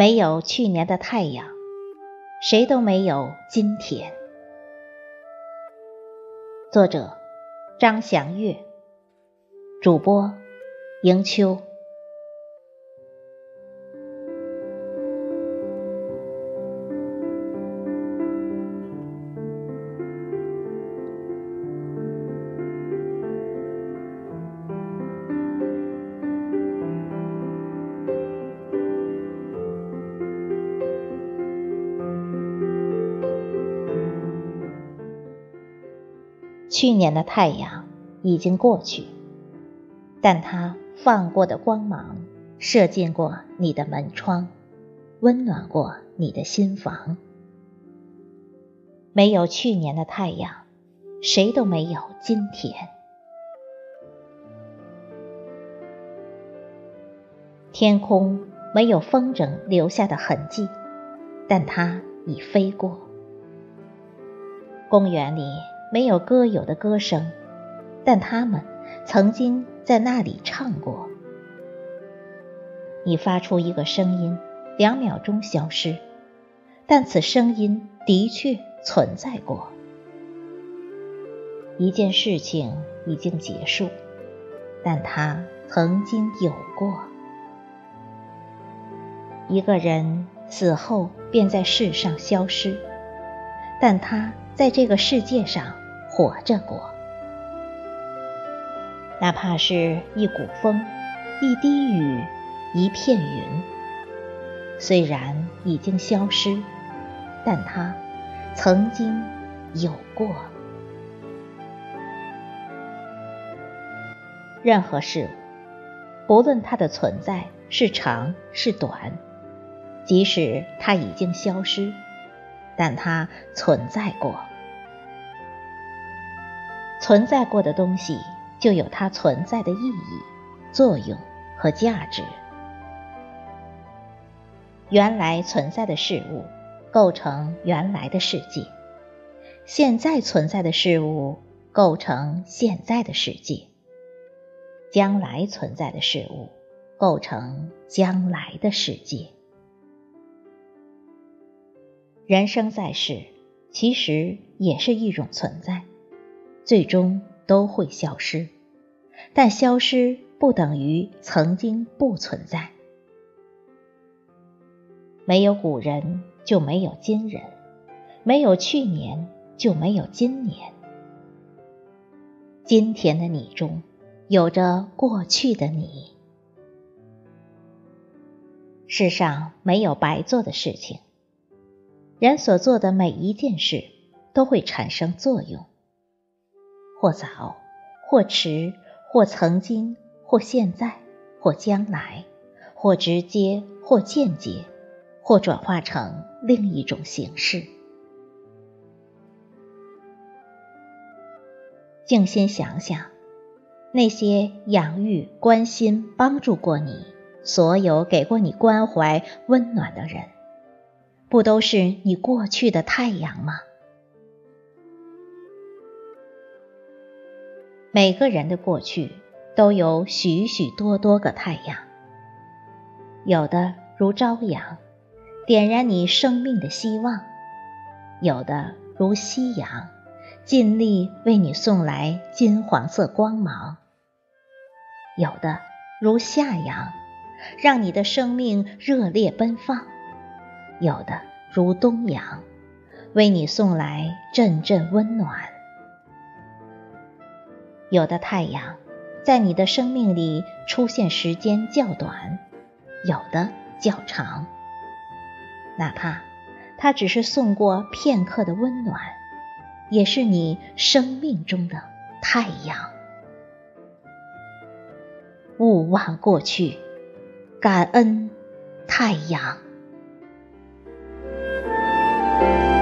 没有去年的太阳，谁都没有今天。作者：张祥月，主播：迎秋。去年的太阳已经过去，但它放过的光芒射进过你的门窗，温暖过你的心房。没有去年的太阳，谁都没有今天。天空没有风筝留下的痕迹，但它已飞过。公园里。没有歌友的歌声，但他们曾经在那里唱过。你发出一个声音，两秒钟消失，但此声音的确存在过。一件事情已经结束，但它曾经有过。一个人死后便在世上消失，但他在这个世界上。活着过，哪怕是一股风、一滴雨、一片云，虽然已经消失，但它曾经有过。任何事物，不论它的存在是长是短，即使它已经消失，但它存在过。存在过的东西就有它存在的意义、作用和价值。原来存在的事物构成原来的世界，现在存在的事物构成现在的世界，将来存在的事物构成将来的世界。人生在世，其实也是一种存在。最终都会消失，但消失不等于曾经不存在。没有古人就没有今人，没有去年就没有今年。今天的你中有着过去的你。世上没有白做的事情，人所做的每一件事都会产生作用。或早，或迟，或曾经，或现在，或将来，或直接，或间接，或转化成另一种形式。静心想想，那些养育、关心、帮助过你，所有给过你关怀、温暖的人，不都是你过去的太阳吗？每个人的过去都有许许多多个太阳，有的如朝阳，点燃你生命的希望；有的如夕阳，尽力为你送来金黄色光芒；有的如夏阳，让你的生命热烈奔放；有的如冬阳，为你送来阵阵温暖。有的太阳，在你的生命里出现时间较短，有的较长。哪怕它只是送过片刻的温暖，也是你生命中的太阳。勿忘过去，感恩太阳。Bye.